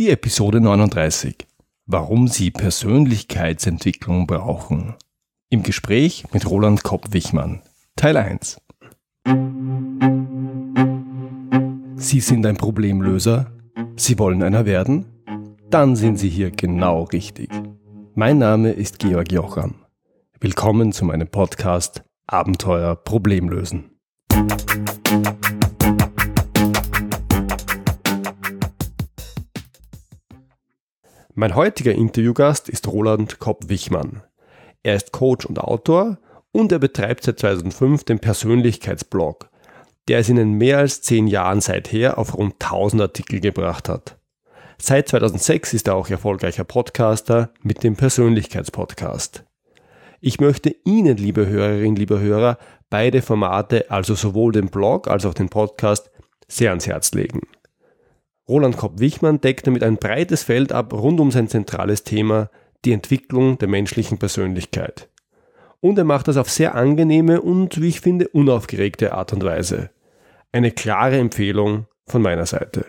Die Episode 39. Warum Sie Persönlichkeitsentwicklung brauchen. Im Gespräch mit Roland Kopp-Wichmann. Teil 1. Sie sind ein Problemlöser? Sie wollen einer werden? Dann sind Sie hier genau richtig. Mein Name ist Georg Jocham. Willkommen zu meinem Podcast Abenteuer Problemlösen. Mein heutiger Interviewgast ist Roland Kopp-Wichmann. Er ist Coach und Autor und er betreibt seit 2005 den Persönlichkeitsblog, der es in den mehr als zehn Jahren seither auf rund 1000 Artikel gebracht hat. Seit 2006 ist er auch erfolgreicher Podcaster mit dem Persönlichkeitspodcast. Ich möchte Ihnen, liebe Hörerinnen, liebe Hörer, beide Formate, also sowohl den Blog als auch den Podcast, sehr ans Herz legen. Roland Kopp-Wichmann deckt damit ein breites Feld ab rund um sein zentrales Thema, die Entwicklung der menschlichen Persönlichkeit. Und er macht das auf sehr angenehme und, wie ich finde, unaufgeregte Art und Weise. Eine klare Empfehlung von meiner Seite.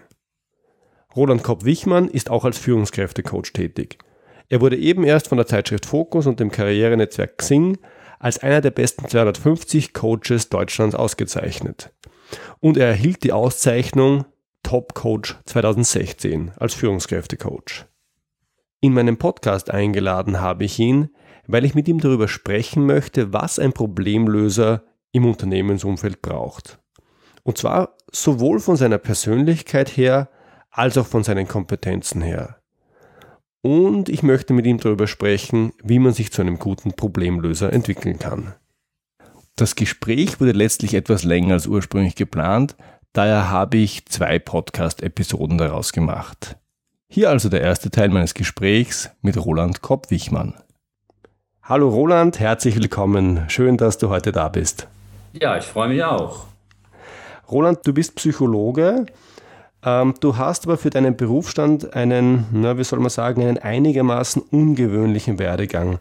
Roland Kopp-Wichmann ist auch als Führungskräftecoach tätig. Er wurde eben erst von der Zeitschrift Focus und dem Karrierenetzwerk Xing als einer der besten 250 Coaches Deutschlands ausgezeichnet. Und er erhielt die Auszeichnung Top Coach 2016 als Führungskräftecoach. In meinem Podcast eingeladen habe ich ihn, weil ich mit ihm darüber sprechen möchte, was ein Problemlöser im Unternehmensumfeld braucht. Und zwar sowohl von seiner Persönlichkeit her als auch von seinen Kompetenzen her. Und ich möchte mit ihm darüber sprechen, wie man sich zu einem guten Problemlöser entwickeln kann. Das Gespräch wurde letztlich etwas länger als ursprünglich geplant, Daher habe ich zwei Podcast-Episoden daraus gemacht. Hier also der erste Teil meines Gesprächs mit Roland Kopp-Wichmann. Hallo Roland, herzlich willkommen. Schön, dass du heute da bist. Ja, ich freue mich auch. Roland, du bist Psychologe. Ähm, du hast aber für deinen Berufsstand einen, na, wie soll man sagen, einen einigermaßen ungewöhnlichen Werdegang.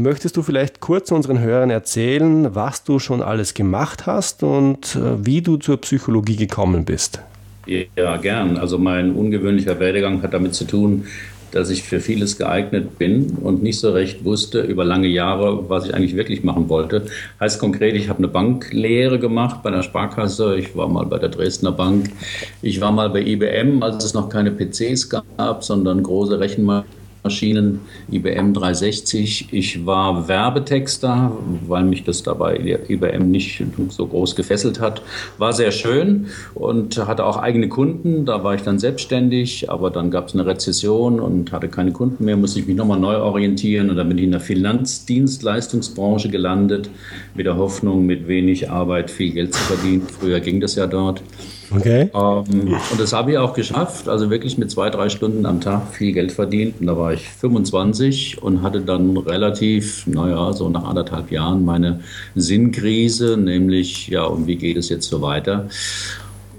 Möchtest du vielleicht kurz unseren Hörern erzählen, was du schon alles gemacht hast und äh, wie du zur Psychologie gekommen bist? Ja, gern. Also mein ungewöhnlicher Werdegang hat damit zu tun, dass ich für vieles geeignet bin und nicht so recht wusste über lange Jahre, was ich eigentlich wirklich machen wollte. Heißt konkret, ich habe eine Banklehre gemacht bei der Sparkasse, ich war mal bei der Dresdner Bank, ich war mal bei IBM, als es noch keine PCs gab, sondern große Rechenmaschinen Maschinen, IBM 360. Ich war Werbetexter, weil mich das dabei IBM nicht so groß gefesselt hat. War sehr schön und hatte auch eigene Kunden. Da war ich dann selbstständig, aber dann gab es eine Rezession und hatte keine Kunden mehr, musste ich mich nochmal neu orientieren und dann bin ich in der Finanzdienstleistungsbranche gelandet, mit der Hoffnung, mit wenig Arbeit viel Geld zu verdienen. Früher ging das ja dort. Okay. Ähm, und das habe ich auch geschafft, also wirklich mit zwei, drei Stunden am Tag viel Geld verdient. Und da war ich 25 und hatte dann relativ, naja, so nach anderthalb Jahren meine Sinnkrise, nämlich, ja, und wie geht es jetzt so weiter?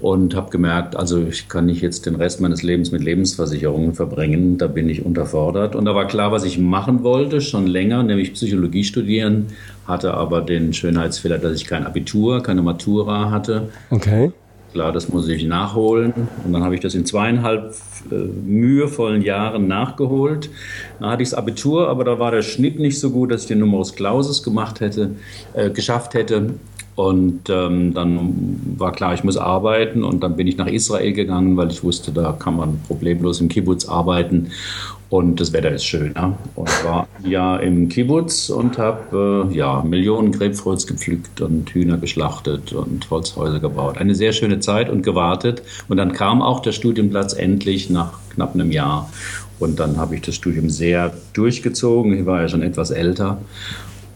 Und habe gemerkt, also ich kann nicht jetzt den Rest meines Lebens mit Lebensversicherungen verbringen, da bin ich unterfordert. Und da war klar, was ich machen wollte, schon länger, nämlich Psychologie studieren, hatte aber den Schönheitsfehler, dass ich kein Abitur, keine Matura hatte. Okay. Klar, das muss ich nachholen. Und dann habe ich das in zweieinhalb äh, mühevollen Jahren nachgeholt. Dann hatte ich das Abitur, aber da war der Schnitt nicht so gut, dass ich den Numerus Clausus gemacht hätte, äh, geschafft hätte. Und ähm, dann war klar, ich muss arbeiten. Und dann bin ich nach Israel gegangen, weil ich wusste, da kann man problemlos im Kibbutz arbeiten. Und das Wetter ist schön. Ja? Und war ja im Kibbutz und habe äh, ja, Millionen Grapefruits gepflückt und Hühner geschlachtet und Holzhäuser gebaut. Eine sehr schöne Zeit und gewartet. Und dann kam auch der Studienplatz endlich nach knapp einem Jahr. Und dann habe ich das Studium sehr durchgezogen. Ich war ja schon etwas älter.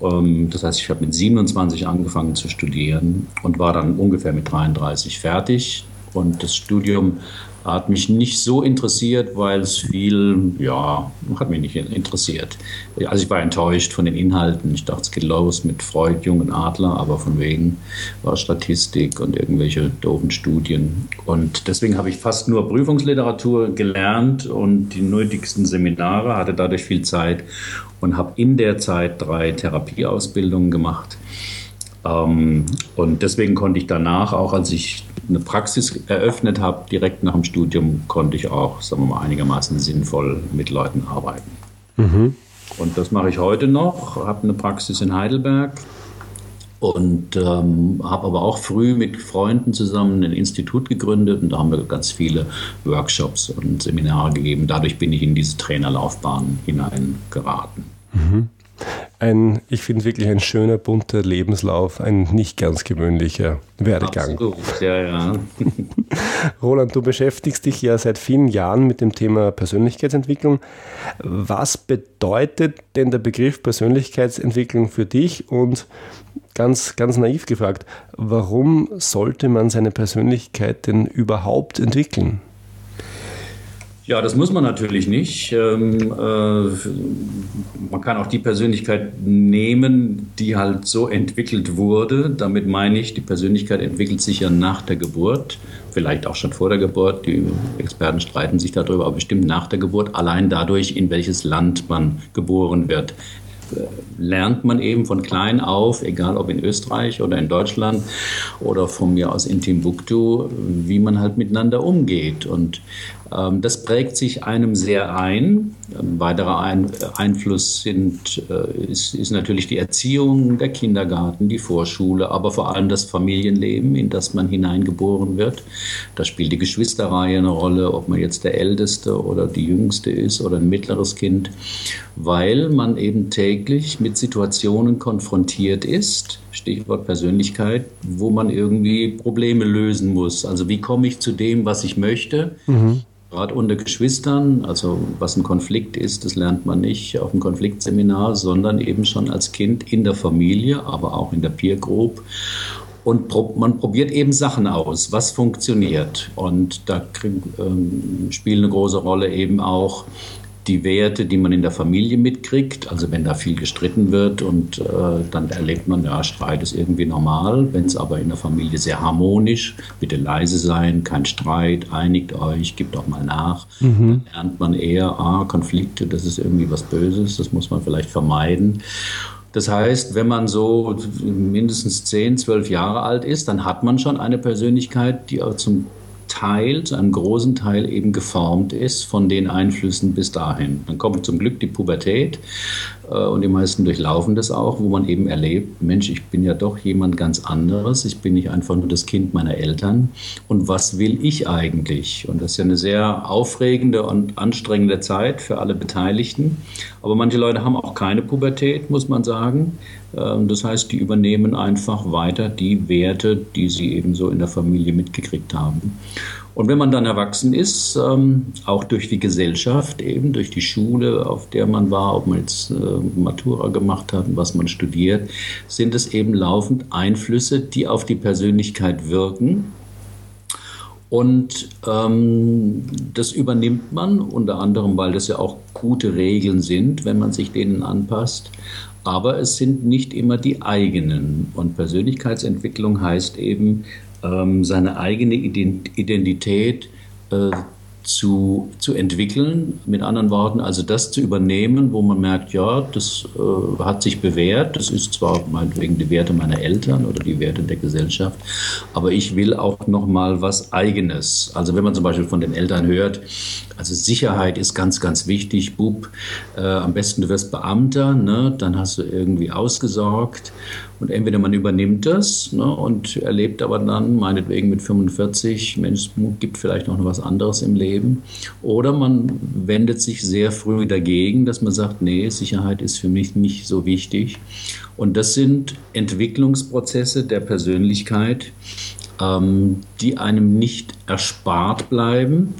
Ähm, das heißt, ich habe mit 27 angefangen zu studieren und war dann ungefähr mit 33 fertig. Und das Studium hat mich nicht so interessiert, weil es viel, ja, hat mich nicht interessiert. Also ich war enttäuscht von den Inhalten. Ich dachte, es geht los mit Freud, Jungen Adler, aber von wegen war Statistik und irgendwelche doofen Studien. Und deswegen habe ich fast nur Prüfungsliteratur gelernt und die nötigsten Seminare, hatte dadurch viel Zeit und habe in der Zeit drei Therapieausbildungen gemacht. Ähm, und deswegen konnte ich danach, auch als ich eine Praxis eröffnet habe, direkt nach dem Studium, konnte ich auch, sagen wir mal, einigermaßen sinnvoll mit Leuten arbeiten. Mhm. Und das mache ich heute noch, habe eine Praxis in Heidelberg und ähm, habe aber auch früh mit Freunden zusammen ein Institut gegründet und da haben wir ganz viele Workshops und Seminare gegeben. Dadurch bin ich in diese Trainerlaufbahn hineingeraten. Mhm. Ein, ich finde wirklich ein schöner, bunter Lebenslauf, ein nicht ganz gewöhnlicher Werdegang. Absolut, ja, ja. Roland, du beschäftigst dich ja seit vielen Jahren mit dem Thema Persönlichkeitsentwicklung. Was bedeutet denn der Begriff Persönlichkeitsentwicklung für dich und ganz, ganz naiv gefragt, warum sollte man seine Persönlichkeit denn überhaupt entwickeln? Ja, das muss man natürlich nicht. Ähm, äh, man kann auch die Persönlichkeit nehmen, die halt so entwickelt wurde. Damit meine ich, die Persönlichkeit entwickelt sich ja nach der Geburt, vielleicht auch schon vor der Geburt. Die Experten streiten sich darüber, aber bestimmt nach der Geburt, allein dadurch, in welches Land man geboren wird lernt man eben von klein auf, egal ob in Österreich oder in Deutschland oder von mir aus in Timbuktu, wie man halt miteinander umgeht. Und das prägt sich einem sehr ein. Ein weiterer ein Einfluss sind, äh, ist, ist natürlich die Erziehung, der Kindergarten, die Vorschule, aber vor allem das Familienleben, in das man hineingeboren wird. Da spielt die Geschwisterreihe eine Rolle, ob man jetzt der Älteste oder die Jüngste ist oder ein mittleres Kind, weil man eben täglich mit Situationen konfrontiert ist, Stichwort Persönlichkeit, wo man irgendwie Probleme lösen muss. Also wie komme ich zu dem, was ich möchte? Mhm. Gerade unter Geschwistern, also was ein Konflikt ist, das lernt man nicht auf dem Konfliktseminar, sondern eben schon als Kind in der Familie, aber auch in der Peer Group. Und man probiert eben Sachen aus, was funktioniert. Und da ähm, spielen eine große Rolle eben auch die Werte, die man in der Familie mitkriegt. Also wenn da viel gestritten wird und äh, dann erlebt man, ja, Streit ist irgendwie normal. Wenn es aber in der Familie sehr harmonisch, bitte leise sein, kein Streit, einigt euch, gibt auch mal nach. Mhm. Dann lernt man eher, ah, Konflikte, das ist irgendwie was Böses, das muss man vielleicht vermeiden. Das heißt, wenn man so mindestens 10, 12 Jahre alt ist, dann hat man schon eine Persönlichkeit, die auch zum Teil, zu einem großen Teil eben geformt ist von den Einflüssen bis dahin. Dann kommt zum Glück die Pubertät und die meisten durchlaufen das auch, wo man eben erlebt, Mensch, ich bin ja doch jemand ganz anderes, ich bin nicht einfach nur das Kind meiner Eltern und was will ich eigentlich? Und das ist ja eine sehr aufregende und anstrengende Zeit für alle Beteiligten, aber manche Leute haben auch keine Pubertät, muss man sagen. Ähm, das heißt, die übernehmen einfach weiter die Werte, die sie eben so in der Familie mitgekriegt haben. Und wenn man dann erwachsen ist, ähm, auch durch die Gesellschaft, eben durch die Schule, auf der man war, ob man jetzt äh, Matura gemacht hat, was man studiert, sind es eben laufend Einflüsse, die auf die Persönlichkeit wirken. Und ähm, das übernimmt man, unter anderem, weil das ja auch gute Regeln sind, wenn man sich denen anpasst aber es sind nicht immer die eigenen. Und Persönlichkeitsentwicklung heißt eben, ähm, seine eigene Identität äh, zu, zu entwickeln. Mit anderen Worten, also das zu übernehmen, wo man merkt, ja, das äh, hat sich bewährt. Das ist zwar meinetwegen die Werte meiner Eltern oder die Werte der Gesellschaft, aber ich will auch noch mal was Eigenes. Also wenn man zum Beispiel von den Eltern hört, also Sicherheit ist ganz, ganz wichtig. Bub, äh, am besten du wirst Beamter, ne? dann hast du irgendwie ausgesorgt. Und entweder man übernimmt das ne? und erlebt aber dann, meinetwegen mit 45, Mensch, gibt vielleicht noch was anderes im Leben. Oder man wendet sich sehr früh dagegen, dass man sagt, nee, Sicherheit ist für mich nicht so wichtig. Und das sind Entwicklungsprozesse der Persönlichkeit, ähm, die einem nicht erspart bleiben.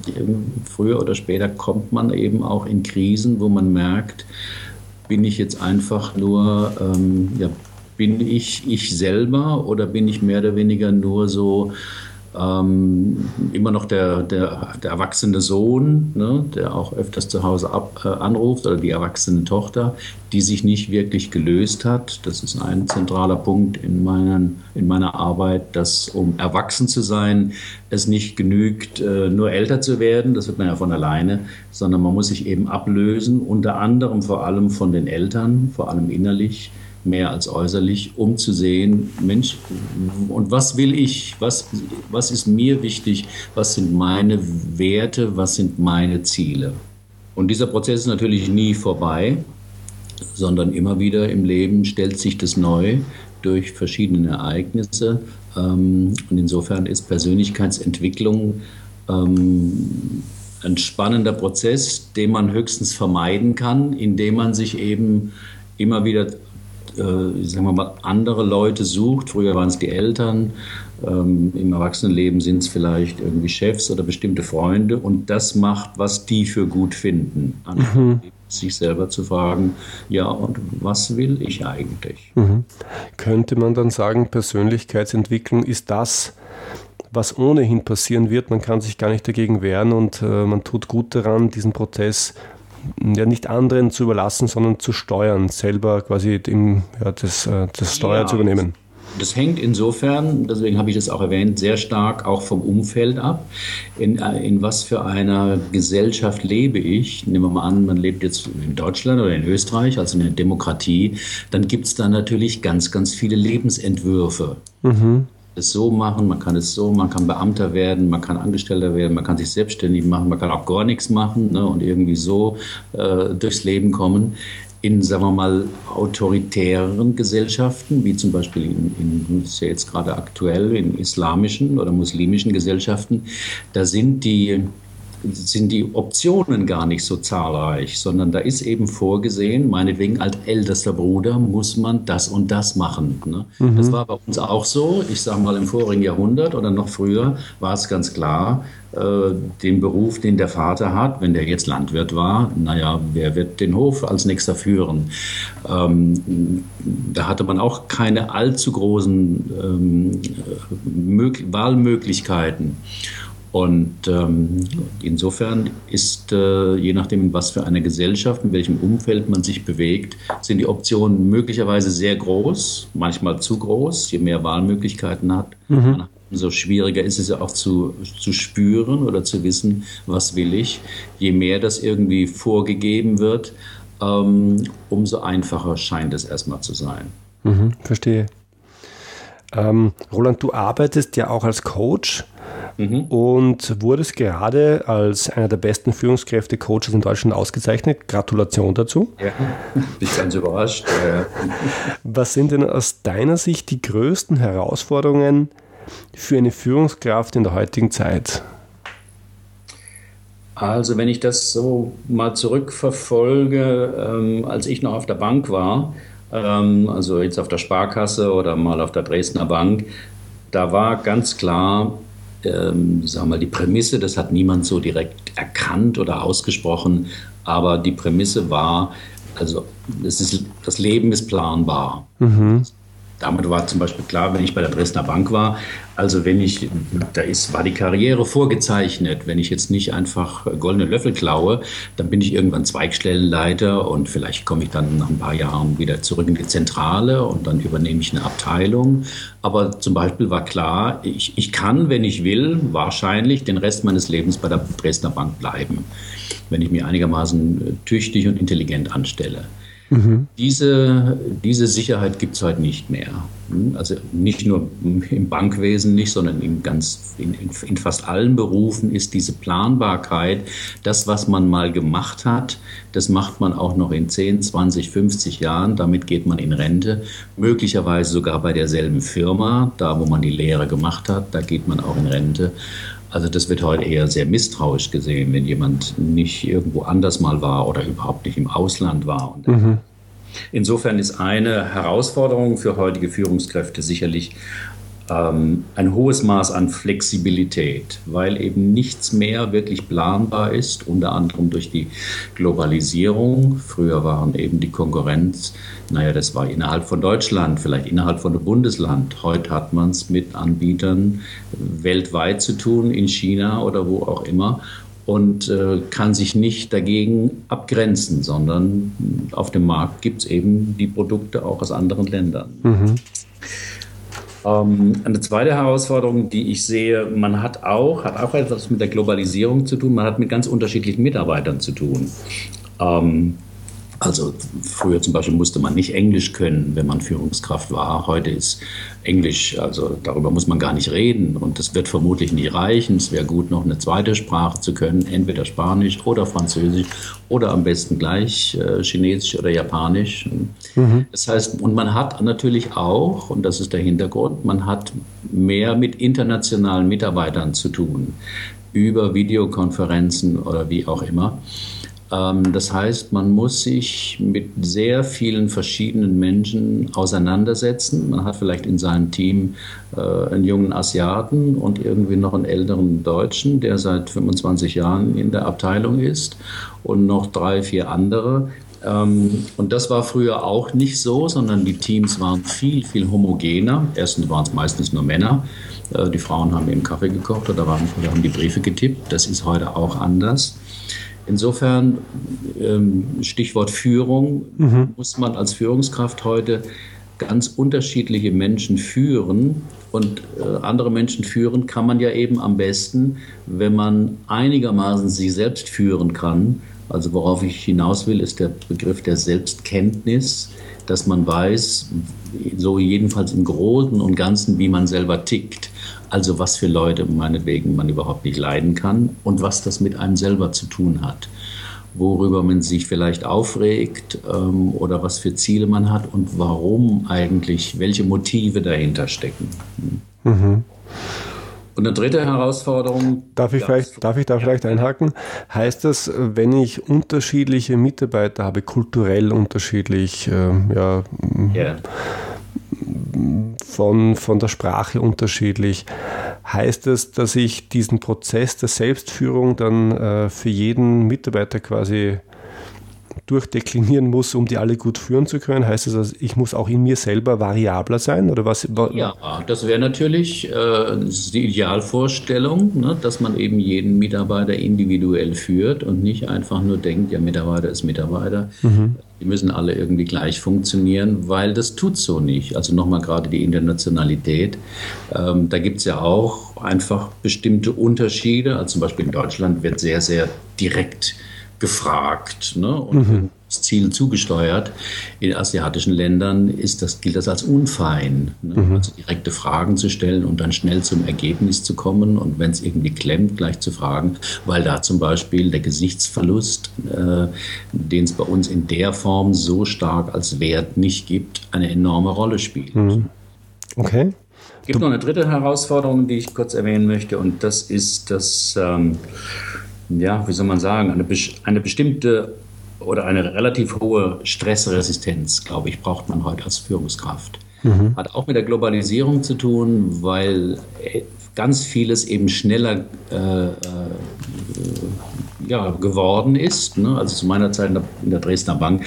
Früher oder später kommt man eben auch in Krisen, wo man merkt, bin ich jetzt einfach nur, ähm, ja, bin ich ich selber oder bin ich mehr oder weniger nur so ähm, immer noch der, der, der erwachsene Sohn, ne, der auch öfters zu Hause ab, äh, anruft, oder die erwachsene Tochter, die sich nicht wirklich gelöst hat. Das ist ein zentraler Punkt in, meinen, in meiner Arbeit, dass um erwachsen zu sein, es nicht genügt, äh, nur älter zu werden, das wird man ja von alleine, sondern man muss sich eben ablösen, unter anderem vor allem von den Eltern, vor allem innerlich mehr als äußerlich, um zu sehen, Mensch, und was will ich, was, was ist mir wichtig, was sind meine Werte, was sind meine Ziele. Und dieser Prozess ist natürlich nie vorbei, sondern immer wieder im Leben stellt sich das neu durch verschiedene Ereignisse. Ähm, und insofern ist Persönlichkeitsentwicklung ähm, ein spannender Prozess, den man höchstens vermeiden kann, indem man sich eben immer wieder äh, sagen wir mal, andere Leute sucht. Früher waren es die Eltern, ähm, im Erwachsenenleben sind es vielleicht irgendwie Chefs oder bestimmte Freunde und das macht, was die für gut finden. Mhm. Sich selber zu fragen, ja, und was will ich eigentlich? Mhm. Könnte man dann sagen, Persönlichkeitsentwicklung ist das, was ohnehin passieren wird. Man kann sich gar nicht dagegen wehren und äh, man tut gut daran, diesen Prozess ja, nicht anderen zu überlassen, sondern zu steuern, selber quasi dem, ja, das, äh, das Steuer ja, zu übernehmen. Das hängt insofern, deswegen habe ich das auch erwähnt, sehr stark auch vom Umfeld ab. In, äh, in was für einer Gesellschaft lebe ich? Nehmen wir mal an, man lebt jetzt in Deutschland oder in Österreich, also in der Demokratie. Dann gibt es da natürlich ganz, ganz viele Lebensentwürfe. Mhm es so machen, man kann es so, man kann Beamter werden, man kann Angestellter werden, man kann sich selbstständig machen, man kann auch gar nichts machen ne, und irgendwie so äh, durchs Leben kommen. In, sagen wir mal, autoritären Gesellschaften, wie zum Beispiel in, in ist ja jetzt gerade aktuell in islamischen oder muslimischen Gesellschaften, da sind die sind die Optionen gar nicht so zahlreich, sondern da ist eben vorgesehen, meinetwegen als ältester Bruder muss man das und das machen. Ne? Mhm. Das war bei uns auch so. Ich sage mal, im vorigen Jahrhundert oder noch früher war es ganz klar, äh, den Beruf, den der Vater hat, wenn der jetzt Landwirt war, naja, wer wird den Hof als nächster führen? Ähm, da hatte man auch keine allzu großen ähm, Wahlmöglichkeiten. Und ähm, insofern ist, äh, je nachdem, in was für einer Gesellschaft, in welchem Umfeld man sich bewegt, sind die Optionen möglicherweise sehr groß, manchmal zu groß, je mehr Wahlmöglichkeiten hat. Mhm. Umso schwieriger ist es ja auch zu, zu spüren oder zu wissen, was will ich. Je mehr das irgendwie vorgegeben wird, ähm, umso einfacher scheint es erstmal zu sein. Mhm, verstehe. Ähm, Roland, du arbeitest ja auch als Coach mhm. und wurdest gerade als einer der besten Führungskräfte Coaches in Deutschland ausgezeichnet. Gratulation dazu. Ja, bin ganz überrascht. Was sind denn aus deiner Sicht die größten Herausforderungen für eine Führungskraft in der heutigen Zeit? Also wenn ich das so mal zurückverfolge, ähm, als ich noch auf der Bank war, ähm, also jetzt auf der Sparkasse oder mal auf der Dresdner Bank, da war ganz klar, ähm, sagen wir mal, die Prämisse, das hat niemand so direkt erkannt oder ausgesprochen, aber die Prämisse war, also es ist, das Leben ist planbar. Mhm damit war zum Beispiel klar, wenn ich bei der Dresdner Bank war, also wenn ich, da ist, war die Karriere vorgezeichnet. Wenn ich jetzt nicht einfach goldene Löffel klaue, dann bin ich irgendwann Zweigstellenleiter und vielleicht komme ich dann nach ein paar Jahren wieder zurück in die Zentrale und dann übernehme ich eine Abteilung. Aber zum Beispiel war klar, ich, ich kann, wenn ich will, wahrscheinlich den Rest meines Lebens bei der Dresdner Bank bleiben, wenn ich mir einigermaßen tüchtig und intelligent anstelle. Mhm. Diese, diese Sicherheit gibt es heute nicht mehr. Also nicht nur im Bankwesen nicht, sondern in, ganz, in, in, fast allen Berufen ist diese Planbarkeit, das, was man mal gemacht hat, das macht man auch noch in 10, 20, 50 Jahren. Damit geht man in Rente. Möglicherweise sogar bei derselben Firma, da wo man die Lehre gemacht hat, da geht man auch in Rente. Also das wird heute eher sehr misstrauisch gesehen, wenn jemand nicht irgendwo anders mal war oder überhaupt nicht im Ausland war. Mhm. Insofern ist eine Herausforderung für heutige Führungskräfte sicherlich ähm, ein hohes Maß an Flexibilität, weil eben nichts mehr wirklich planbar ist, unter anderem durch die Globalisierung. Früher waren eben die Konkurrenz, naja, das war innerhalb von Deutschland, vielleicht innerhalb von einem Bundesland. Heute hat man es mit Anbietern weltweit zu tun, in China oder wo auch immer und äh, kann sich nicht dagegen abgrenzen, sondern auf dem Markt gibt es eben die Produkte auch aus anderen Ländern. Mhm. Ähm, eine zweite Herausforderung, die ich sehe, man hat auch, hat auch etwas mit der Globalisierung zu tun, man hat mit ganz unterschiedlichen Mitarbeitern zu tun. Ähm, Also früher zum Beispiel musste man nicht Englisch können, wenn man Führungskraft war. Heute ist Englisch, also darüber muss man gar nicht reden und das wird vermutlich nie reichen. Es wäre gut, noch eine zweite Sprache zu können, entweder Spanisch oder Französisch oder am besten gleich äh, Chinesisch oder Japanisch. Mhm. Das heißt, und man hat natürlich auch, und das ist der Hintergrund, man hat mehr mit internationalen Mitarbeitern zu tun über Videokonferenzen oder wie auch immer. Ähm, das heißt, man muss sich mit sehr vielen verschiedenen Menschen auseinandersetzen. Man hat vielleicht in seinem Team äh, einen jungen Asiaten und irgendwie noch einen älteren Deutschen, der seit 25 Jahren in der Abteilung ist und noch drei, vier andere. Ähm, und das war früher auch nicht so, sondern die Teams waren viel, viel homogener. Erstens waren es meistens nur Männer. Äh, die Frauen haben eben Kaffee gekocht oder, haben die Briefe getippt. Das ist heute auch anders. Insofern, ähm, Stichwort Führung, mhm. muss man als Führungskraft heute ganz unterschiedliche Menschen führen. Und äh, andere Menschen führen kann man ja eben am besten, wenn man einigermaßen sich selbst führen kann. Also worauf ich hinaus will, ist der Begriff der Selbstkenntnis, dass man weiß, so jedenfalls im Großen und Ganzen, wie man selber tickt. Also was für Leute meinetwegen man überhaupt nicht leiden kann und was das mit einem selber zu tun hat. Worüber man sich vielleicht aufregt ähm, oder was für Ziele man hat und warum eigentlich, welche Motive dahinter stecken. Mhm. Und eine dritte Herausforderung. Darf ich, vielleicht, darf ich da vielleicht einhaken? Heißt das, wenn ich unterschiedliche Mitarbeiter habe, kulturell unterschiedlich, äh, ja, yeah von, von der Sprache unterschiedlich. Heißt das, dass ich diesen Prozess der Selbstführung dann äh, für jeden Mitarbeiter quasi durchdeklinieren muss, um die alle gut führen zu können? Heißt das, also ich muss auch in mir selber variabler sein? Oder was? Ja, das wäre natürlich äh, die Idealvorstellung, ne, dass man eben jeden Mitarbeiter individuell führt und nicht einfach nur denkt, ja, Mitarbeiter ist Mitarbeiter. Mhm. Die müssen alle irgendwie gleich funktionieren, weil das tut so nicht. Also nochmal gerade die Internationalität. Ähm, da gibt es ja auch einfach bestimmte Unterschiede. Also zum Beispiel in Deutschland wird sehr, sehr direkt gefragt ne? und mhm. Ziel zugesteuert. In asiatischen Ländern ist das, gilt das als unfein, ne? mhm. also direkte Fragen zu stellen und dann schnell zum Ergebnis zu kommen und wenn es irgendwie klemmt, gleich zu fragen, weil da zum Beispiel der Gesichtsverlust, äh, den es bei uns in der Form so stark als Wert nicht gibt, eine enorme Rolle spielt. Mhm. Okay. Es gibt du noch eine dritte Herausforderung, die ich kurz erwähnen möchte, und das ist das ähm, ja, wie soll man sagen, eine, eine bestimmte oder eine relativ hohe Stressresistenz, glaube ich, braucht man heute als Führungskraft. Mhm. Hat auch mit der Globalisierung zu tun, weil äh, ganz vieles eben schneller äh, äh, ja, geworden ist. Ne? Also zu meiner Zeit in der, in der Dresdner Bank,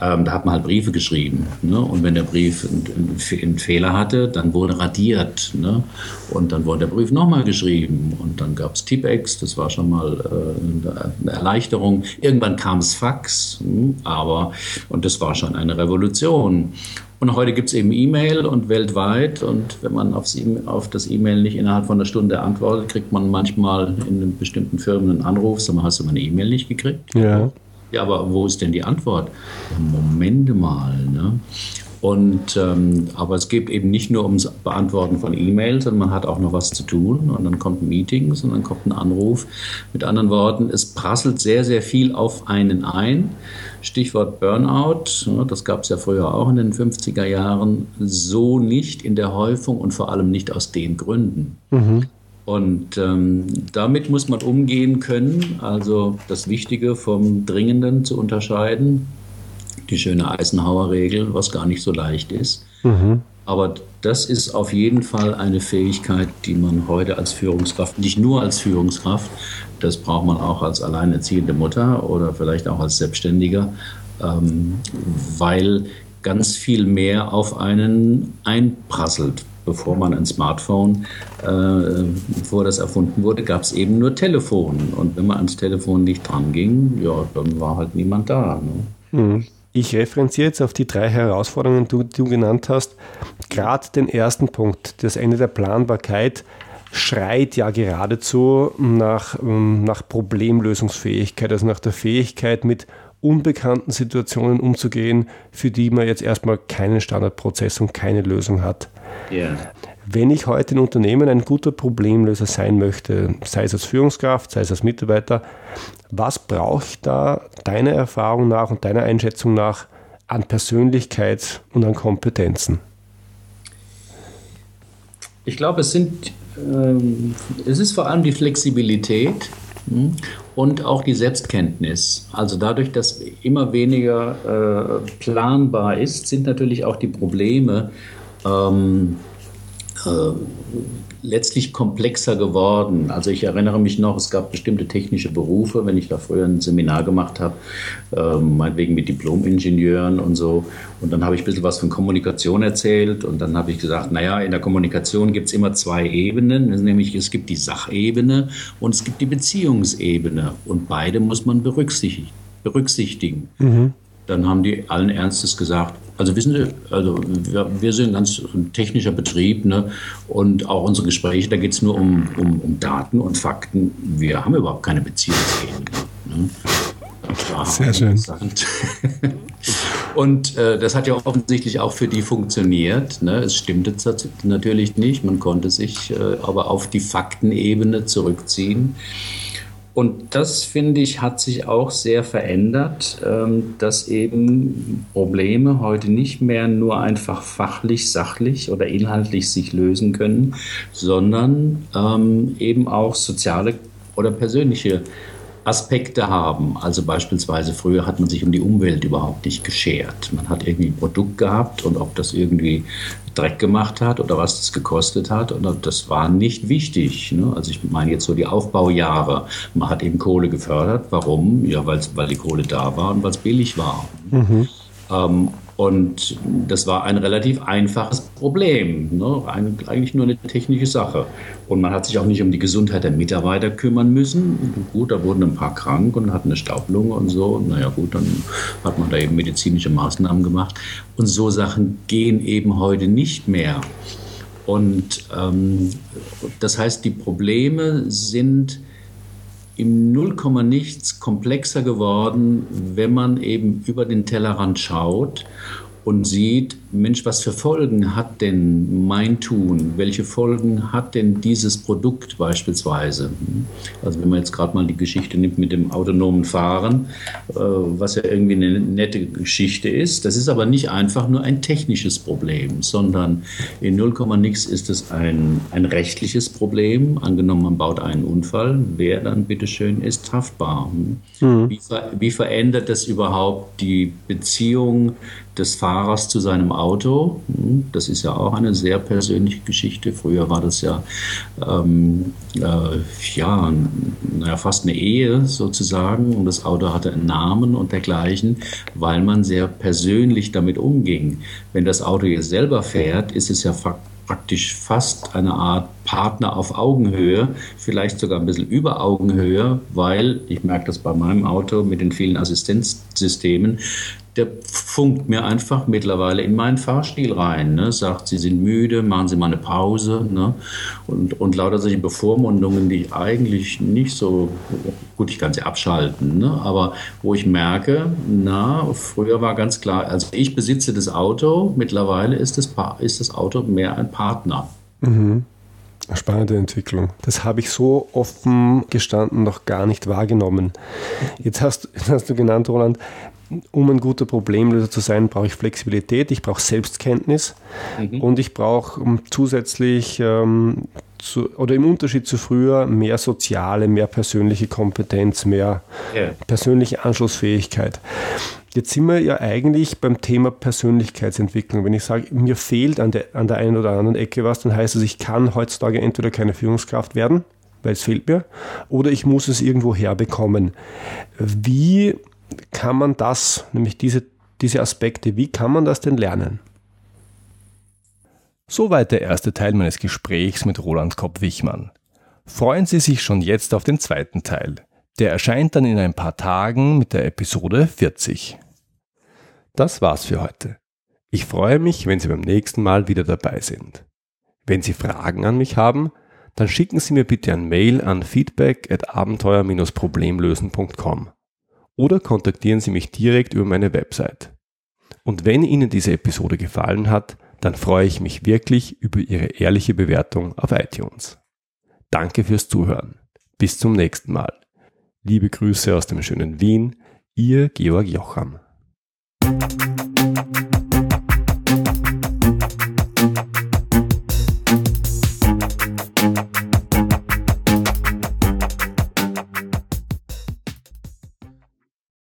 ähm, da hat man halt Briefe geschrieben. Ne? Und wenn der Brief einen, Fehler hatte, dann wurde radiert. Ne? Und dann wurde der Brief nochmal geschrieben. Und dann gab es Tipex, das war schon mal äh, eine Erleichterung. Irgendwann kam es Fax, hm? aber, und das war schon eine Revolution. Und heute gibt es eben E-Mail und weltweit. Und wenn man aufs e auf das E-Mail nicht innerhalb von einer Stunde antwortet, kriegt man manchmal in bestimmten Firmen einen Anruf, sag mal, hast du meine E-Mail nicht gekriegt? Ja. Ja, aber wo ist denn die Antwort? Momente mal. Ne? Und, ähm, aber es geht eben nicht nur ums Beantworten von E-Mails, sondern man hat auch noch was zu tun. Und dann kommt ein Meeting und dann kommt ein Anruf. Mit anderen Worten, es prasselt sehr, sehr viel auf einen ein. Stichwort Burnout, das gab es ja früher auch in den 50er Jahren, so nicht in der Häufung und vor allem nicht aus den Gründen. Mhm. Und ähm, damit muss man umgehen können, also das Wichtige vom Dringenden zu unterscheiden die schöne Eisenhower-Regel, was gar nicht so leicht ist. Mhm. Aber das ist auf jeden Fall eine Fähigkeit, die man heute als Führungskraft, nicht nur als Führungskraft, das braucht man auch als alleinerziehende Mutter oder vielleicht auch als Selbstständiger, ähm, weil ganz viel mehr auf einen einprasselt. Bevor man ein Smartphone, äh, bevor das erfunden wurde, gab es eben nur Telefon. Und wenn man ans Telefon nicht dran ging, ja, dann war halt niemand da. Ne? Mhm. Ich referenziere jetzt auf die drei Herausforderungen, die du genannt hast. Gerade den ersten Punkt, das Ende der Planbarkeit. schreit ja geradezu nach, ähm, nach Problemlösungsfähigkeit, also nach der Fähigkeit, mit unbekannten Situationen umzugehen, für die man jetzt erstmal keinen Standardprozess und keine Lösung hat. Yeah. Wenn ich heute in Unternehmen ein guter Problemlöser sein möchte, sei es als Führungskraft, sei es als Mitarbeiter, was brauche ich da deiner Erfahrung nach und deiner Einschätzung nach an Persönlichkeit und an Kompetenzen? Ich glaube, es sind ähm, es ist vor allem die Flexibilität hm, und auch die Selbstkenntnis. Also dadurch, dass immer weniger äh, planbar ist, sind natürlich auch die Probleme ähm, äh, letztlich komplexer geworden. Also ich erinnere mich noch, es gab bestimmte technische Berufe, wenn ich da früher ein Seminar gemacht habe, äh, meinetwegen mit Diplom-Ingenieuren und so. Und dann habe ich ein bisschen was von Kommunikation erzählt und dann habe ich gesagt, naja, in der Kommunikation gibt es immer zwei Ebenen, nämlich es gibt die Sachebene und es gibt die Beziehungsebene und beide muss man berücksichtigen. berücksichtigen. Mhm. Dann haben die allen Ernstes gesagt, also wissen Sie, also wir, wir sind ein ganz technischer Betrieb ne? und auch unsere Gespräche, da geht es nur um, um, um, Daten und Fakten. Wir haben überhaupt keine Beziehungsebene. Ne? Sehr schön. und äh, das hat ja offensichtlich auch für die funktioniert. Ne? Es stimmte natürlich nicht. Man konnte sich äh, aber auf die Faktenebene zurückziehen. Und das, finde ich, hat sich auch sehr verändert, ähm, dass eben Probleme heute nicht mehr nur einfach fachlich, sachlich oder inhaltlich sich lösen können, sondern ähm, eben auch soziale oder persönliche Aspekte haben. Also beispielsweise früher hat man sich um die Umwelt überhaupt nicht geschert. Man hat irgendwie ein Produkt gehabt und ob das irgendwie Dreck gemacht hat oder was das gekostet hat, und das war nicht wichtig. Ne? Also ich meine jetzt so die Aufbaujahre. Man hat eben Kohle gefördert. Warum? Ja, weil die Kohle da war und weil es billig war. Mhm. Ähm, und das war ein relativ einfaches Problem, ne? Eigentlich nur eine technische Sache. Und man hat sich auch nicht um die Gesundheit der Mitarbeiter kümmern müssen. Gut, da wurden ein paar krank und hatten eine Staublunge und so. Naja gut, dann hat man da eben medizinische Maßnahmen gemacht. Und so Sachen gehen eben heute nicht mehr. Und ähm, das heißt, die Probleme sind im Nullkomma nichts komplexer geworden, wenn man eben über den Tellerrand schaut und sieht, Mensch, was für Folgen hat denn mein Tun? Welche Folgen hat denn dieses Produkt beispielsweise? Also wenn man jetzt gerade mal die Geschichte nimmt mit dem autonomen Fahren, äh, was ja irgendwie eine nette Geschichte ist, das ist aber nicht einfach nur ein technisches Problem, sondern in 0, nix ist es ein, ein rechtliches Problem. Angenommen, man baut einen Unfall, wer dann bitteschön ist haftbar? Mhm. Wie, wie verändert das überhaupt die Beziehung des Fahrers zu seinem Auto. Hm, das ist ja auch eine sehr persönliche Geschichte. Früher war das ja, ähm, äh, ja, naja, fast eine Ehe sozusagen und das Auto hatte einen Namen und dergleichen, weil man sehr persönlich damit umging. Wenn das Auto jetzt selber fährt, ist es ja faktisch praktisch fast eine Art Partner auf Augenhöhe, vielleicht sogar ein bisschen über Augenhöhe, weil ich merke das bei meinem Auto mit den vielen Assistenzsystemen, der funkt mir einfach mittlerweile in meinen Fahrstil rein. Ne? Sagt, Sie sind müde, machen Sie mal eine Pause. Ne? Und, und lauter solche Bevormundungen, die ich eigentlich nicht so, gut, ich kann sie abschalten, ne? aber wo ich merke, na, früher war ganz klar, also ich besitze das Auto, mittlerweile ist das, ist das Auto mehr ein Partner. Mhm. Spannende Entwicklung. Das habe ich so offen gestanden noch gar nicht wahrgenommen. Jetzt hast, hast du genannt, Roland, um ein guter Problemlöser zu sein, brauche ich Flexibilität, ich brauche Selbstkenntnis mhm. und ich brauche zusätzlich ähm, zu, oder im Unterschied zu früher mehr soziale, mehr persönliche Kompetenz, mehr yeah. persönliche Anschlussfähigkeit. Jetzt sind wir ja eigentlich beim Thema Persönlichkeitsentwicklung. Wenn ich sage, mir fehlt an der, an der einen oder anderen Ecke was, dann heißt es, ich kann heutzutage entweder keine Führungskraft werden, weil es fehlt mir, oder ich muss es irgendwo herbekommen. Wie kann man das, nämlich diese, diese Aspekte, wie kann man das denn lernen? Soweit der erste Teil meines Gesprächs mit Roland Kopp-Wichmann. Freuen Sie sich schon jetzt auf den zweiten Teil. Der erscheint dann in ein paar Tagen mit der Episode 40. Das war's für heute. Ich freue mich, wenn Sie beim nächsten Mal wieder dabei sind. Wenn Sie Fragen an mich haben, dann schicken Sie mir bitte ein Mail an feedback at abenteuer-problemlösen.com oder kontaktieren Sie mich direkt über meine Website. Und wenn Ihnen diese Episode gefallen hat, dann freue ich mich wirklich über Ihre ehrliche Bewertung auf iTunes. Danke fürs Zuhören. Bis zum nächsten Mal. Liebe Grüße aus dem schönen Wien, Ihr Georg Jocham. Thank you.